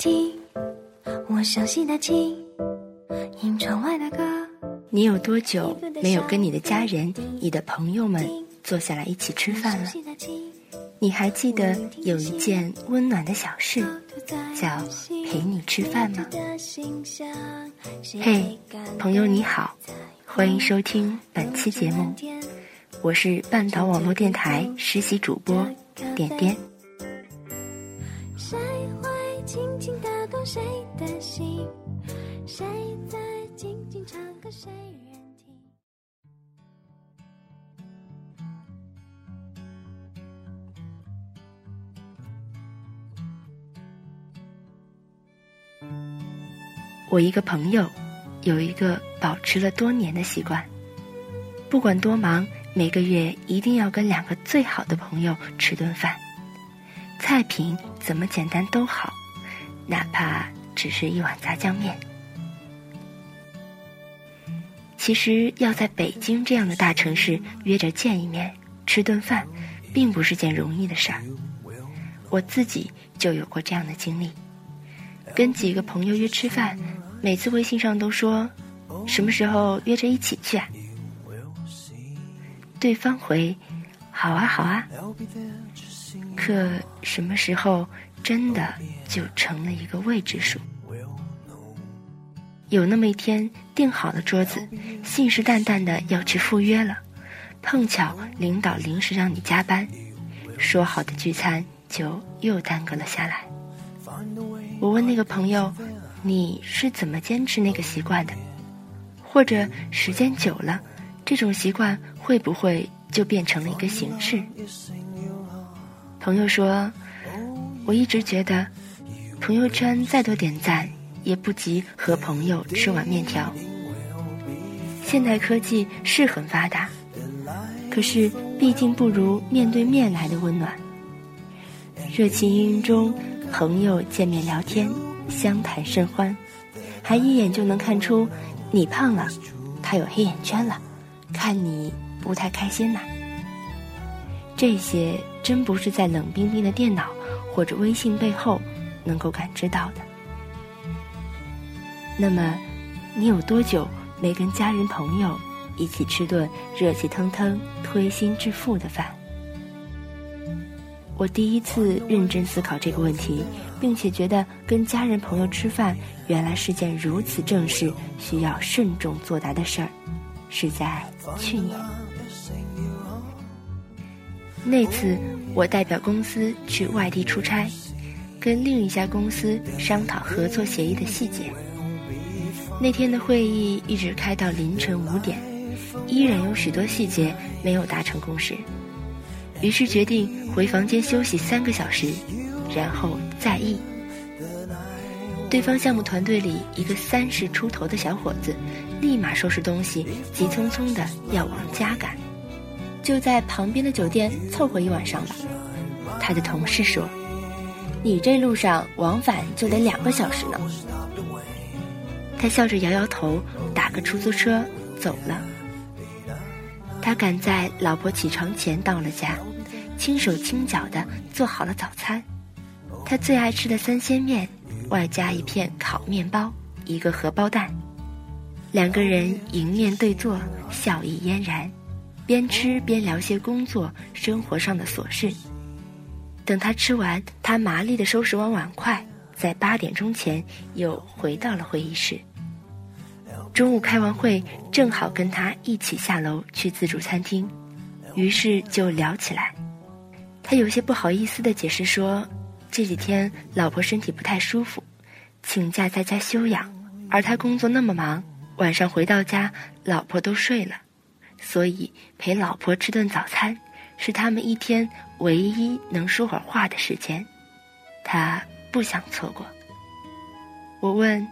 听，我熟悉的琴，听窗外的歌。你有多久没有跟你的家人、你的朋友们坐下来一起吃饭了？你还记得有一件温暖的小事，叫陪你吃饭吗？嘿，朋友你好，欢迎收听本期节目，我是半岛网络电台实习主播点点。心？谁在静静唱歌谁人听？我一个朋友有一个保持了多年的习惯，不管多忙，每个月一定要跟两个最好的朋友吃顿饭。菜品怎么简单都好，哪怕只是一碗炸酱面。其实要在北京这样的大城市约着见一面吃顿饭，并不是件容易的事儿。我自己就有过这样的经历，跟几个朋友约吃饭，每次微信上都说什么时候约着一起去啊？对方回好啊好啊。可什么时候真的就成了一个未知数？有那么一天，订好了桌子，信誓旦旦的要去赴约了，碰巧领导临时让你加班，说好的聚餐就又耽搁了下来。我问那个朋友：“你是怎么坚持那个习惯的？或者时间久了，这种习惯会不会就变成了一个形式？”朋友说：“我一直觉得，朋友圈再多点赞，也不及和朋友吃碗面条。现代科技是很发达，可是毕竟不如面对面来的温暖。热情氤氲中，朋友见面聊天，相谈甚欢，还一眼就能看出你胖了，他有黑眼圈了，看你不太开心呐。这些。”真不是在冷冰冰的电脑或者微信背后能够感知到的。那么，你有多久没跟家人朋友一起吃顿热气腾腾、推心置腹的饭？我第一次认真思考这个问题，并且觉得跟家人朋友吃饭原来是件如此正式、需要慎重作答的事儿，是在去年。那次，我代表公司去外地出差，跟另一家公司商讨合作协议的细节。那天的会议一直开到凌晨五点，依然有许多细节没有达成共识。于是决定回房间休息三个小时，然后再议。对方项目团队里一个三十出头的小伙子，立马收拾东西，急匆匆的要往家赶。就在旁边的酒店凑合一晚上吧。他的同事说：“你这路上往返就得两个小时呢。”他笑着摇摇头，打个出租车走了。他赶在老婆起床前到了家，轻手轻脚的做好了早餐。他最爱吃的三鲜面，外加一片烤面包，一个荷包蛋。两个人迎面对坐，笑意嫣然。边吃边聊些工作生活上的琐事。等他吃完，他麻利的收拾完碗筷，在八点钟前又回到了会议室。中午开完会，正好跟他一起下楼去自助餐厅，于是就聊起来。他有些不好意思的解释说，这几天老婆身体不太舒服，请假在家休养，而他工作那么忙，晚上回到家，老婆都睡了。所以陪老婆吃顿早餐是他们一天唯一能说会儿话的时间，他不想错过。我问：“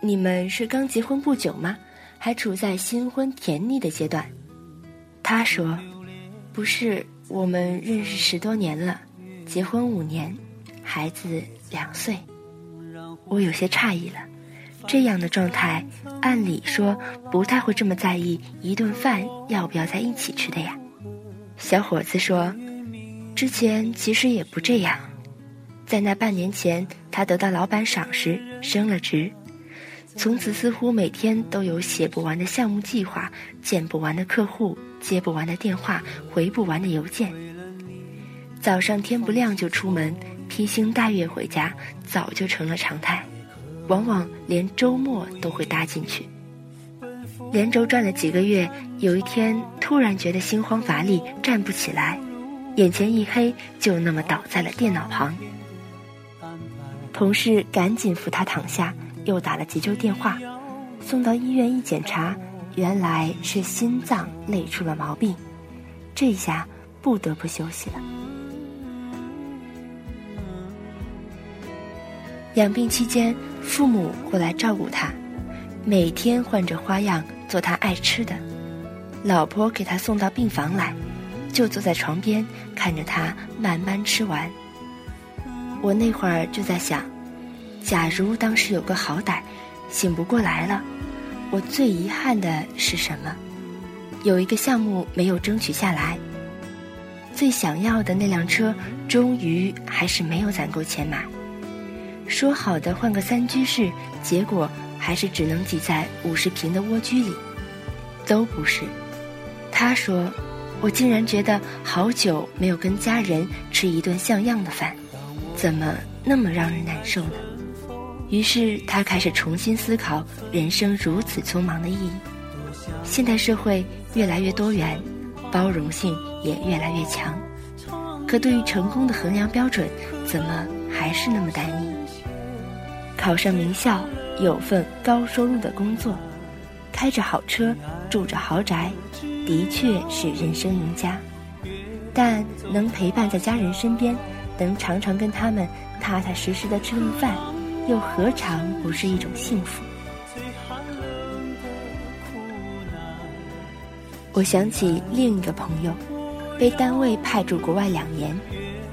你们是刚结婚不久吗？还处在新婚甜腻的阶段？”他说：“不是，我们认识十多年了，结婚五年，孩子两岁。”我有些诧异了。这样的状态，按理说不太会这么在意一顿饭要不要在一起吃的呀。小伙子说：“之前其实也不这样，在那半年前，他得到老板赏识，升了职，从此似乎每天都有写不完的项目计划，见不完的客户，接不完的电话，回不完的邮件。早上天不亮就出门，披星戴月回家，早就成了常态。”往往连周末都会搭进去，连轴转了几个月，有一天突然觉得心慌乏力，站不起来，眼前一黑，就那么倒在了电脑旁。同事赶紧扶他躺下，又打了急救电话，送到医院一检查，原来是心脏累出了毛病，这下不得不休息了。养病期间。父母会来照顾他，每天换着花样做他爱吃的。老婆给他送到病房来，就坐在床边看着他慢慢吃完。我那会儿就在想，假如当时有个好歹，醒不过来了，我最遗憾的是什么？有一个项目没有争取下来，最想要的那辆车，终于还是没有攒够钱买。说好的换个三居室，结果还是只能挤在五十平的蜗居里，都不是。他说：“我竟然觉得好久没有跟家人吃一顿像样的饭，怎么那么让人难受呢？”于是他开始重新思考人生如此匆忙的意义。现代社会越来越多元，包容性也越来越强，可对于成功的衡量标准，怎么还是那么单一？考上名校，有份高收入的工作，开着好车，住着豪宅，的确是人生赢家。但能陪伴在家人身边，能常常跟他们踏踏实实的吃顿饭，又何尝不是一种幸福？我想起另一个朋友，被单位派驻国外两年，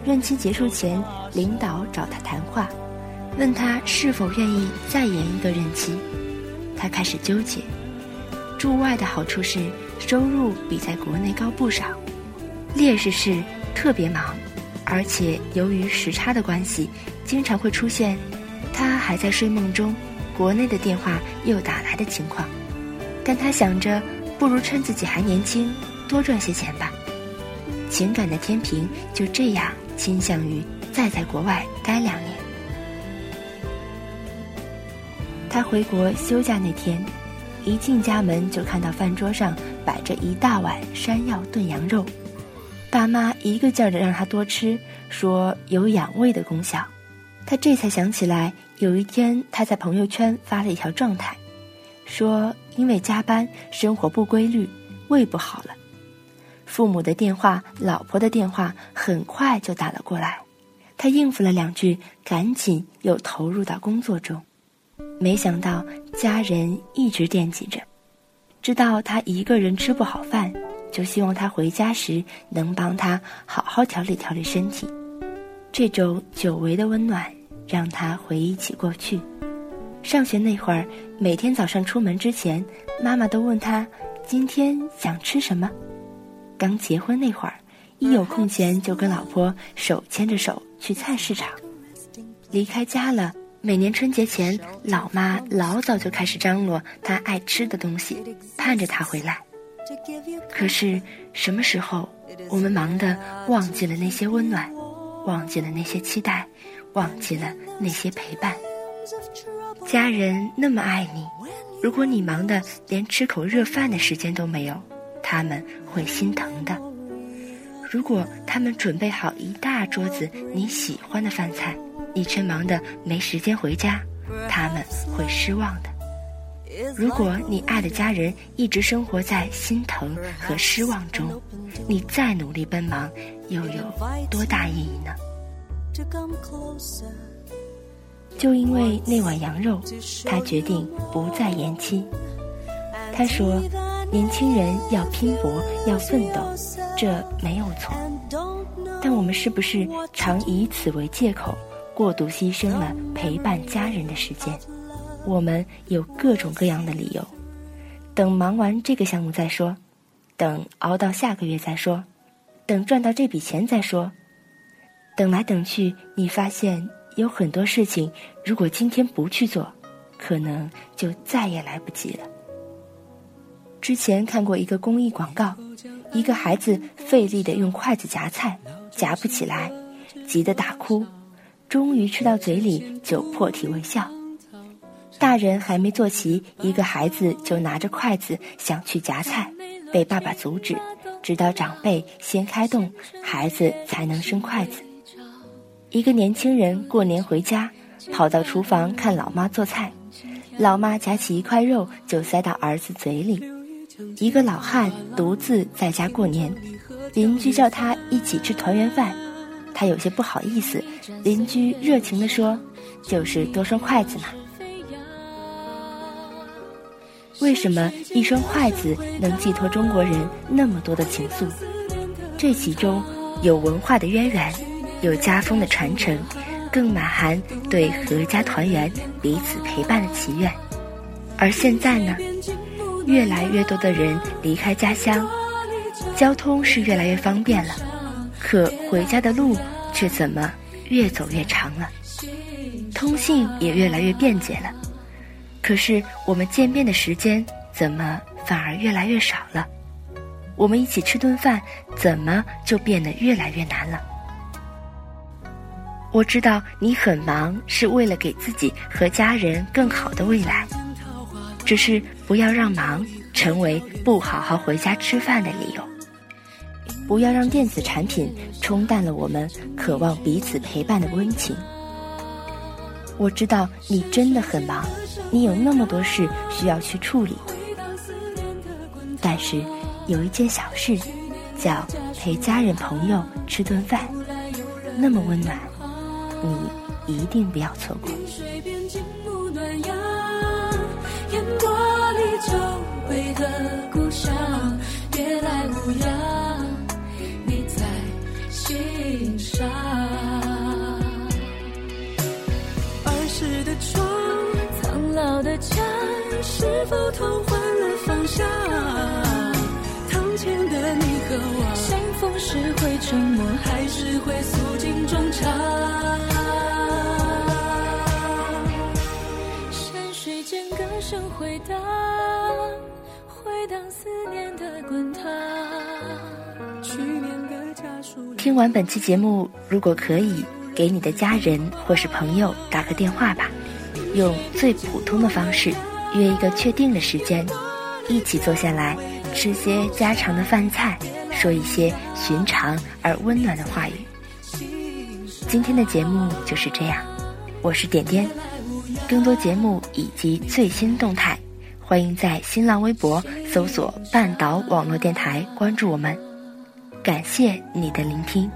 任期结束前，领导找他谈话。问他是否愿意再延一个任期，他开始纠结。驻外的好处是收入比在国内高不少，劣势是特别忙，而且由于时差的关系，经常会出现他还在睡梦中，国内的电话又打来的情况。但他想着，不如趁自己还年轻，多赚些钱吧。情感的天平就这样倾向于再在国外待两年。他回国休假那天，一进家门就看到饭桌上摆着一大碗山药炖羊肉，爸妈一个劲儿的让他多吃，说有养胃的功效。他这才想起来，有一天他在朋友圈发了一条状态，说因为加班，生活不规律，胃不好了。父母的电话、老婆的电话很快就打了过来，他应付了两句，赶紧又投入到工作中。没想到家人一直惦记着，知道他一个人吃不好饭，就希望他回家时能帮他好好调理调理身体。这种久违的温暖让他回忆起过去。上学那会儿，每天早上出门之前，妈妈都问他今天想吃什么。刚结婚那会儿，一有空闲就跟老婆手牵着手去菜市场。离开家了。每年春节前，老妈老早就开始张罗她爱吃的东西，盼着他回来。可是什么时候，我们忙得忘记了那些温暖，忘记了那些期待，忘记了那些陪伴？家人那么爱你，如果你忙得连吃口热饭的时间都没有，他们会心疼的。如果他们准备好一大桌子你喜欢的饭菜。你却忙得没时间回家，他们会失望的。如果你爱的家人一直生活在心疼和失望中，你再努力奔忙，又有多大意义呢？就因为那碗羊肉，他决定不再延期。他说：“年轻人要拼搏，要奋斗，这没有错。但我们是不是常以此为借口，过度牺牲了陪伴家人的时间？我们有各种各样的理由：等忙完这个项目再说，等熬到下个月再说，等赚到这笔钱再说。等来等去，你发现有很多事情，如果今天不去做，可能就再也来不及了。”之前看过一个公益广告，一个孩子费力的用筷子夹菜，夹不起来，急得大哭，终于吃到嘴里就破涕为笑。大人还没坐齐，一个孩子就拿着筷子想去夹菜，被爸爸阻止，直到长辈先开动，孩子才能伸筷子。一个年轻人过年回家，跑到厨房看老妈做菜，老妈夹起一块肉就塞到儿子嘴里。一个老汉独自在家过年，邻居叫他一起吃团圆饭，他有些不好意思。邻居热情地说：“就是多双筷子嘛。”为什么一双筷子能寄托中国人那么多的情愫？这其中有文化的渊源，有家风的传承，更满含对阖家团圆、彼此陪伴的祈愿。而现在呢？越来越多的人离开家乡，交通是越来越方便了，可回家的路却怎么越走越长了？通信也越来越便捷了，可是我们见面的时间怎么反而越来越少了？我们一起吃顿饭怎么就变得越来越难了？我知道你很忙，是为了给自己和家人更好的未来。只是不要让忙成为不好好回家吃饭的理由，不要让电子产品冲淡了我们渴望彼此陪伴的温情。我知道你真的很忙，你有那么多事需要去处理，但是有一件小事，叫陪家人朋友吃顿饭，那么温暖，你一定不要错过。否同换了方向？堂前的你和我，相逢时会沉默，还是会诉尽衷肠？山水间歌声回荡。回荡思念的滚烫。去年的家书听完本期节目，如果可以，给你的家人或是朋友打个电话吧，用最普通的方式约一个确定的时间，一起坐下来吃些家常的饭菜，说一些寻常而温暖的话语。今天的节目就是这样，我是点点，更多节目以及最新动态。欢迎在新浪微博搜索“半岛网络电台”，关注我们。感谢你的聆听。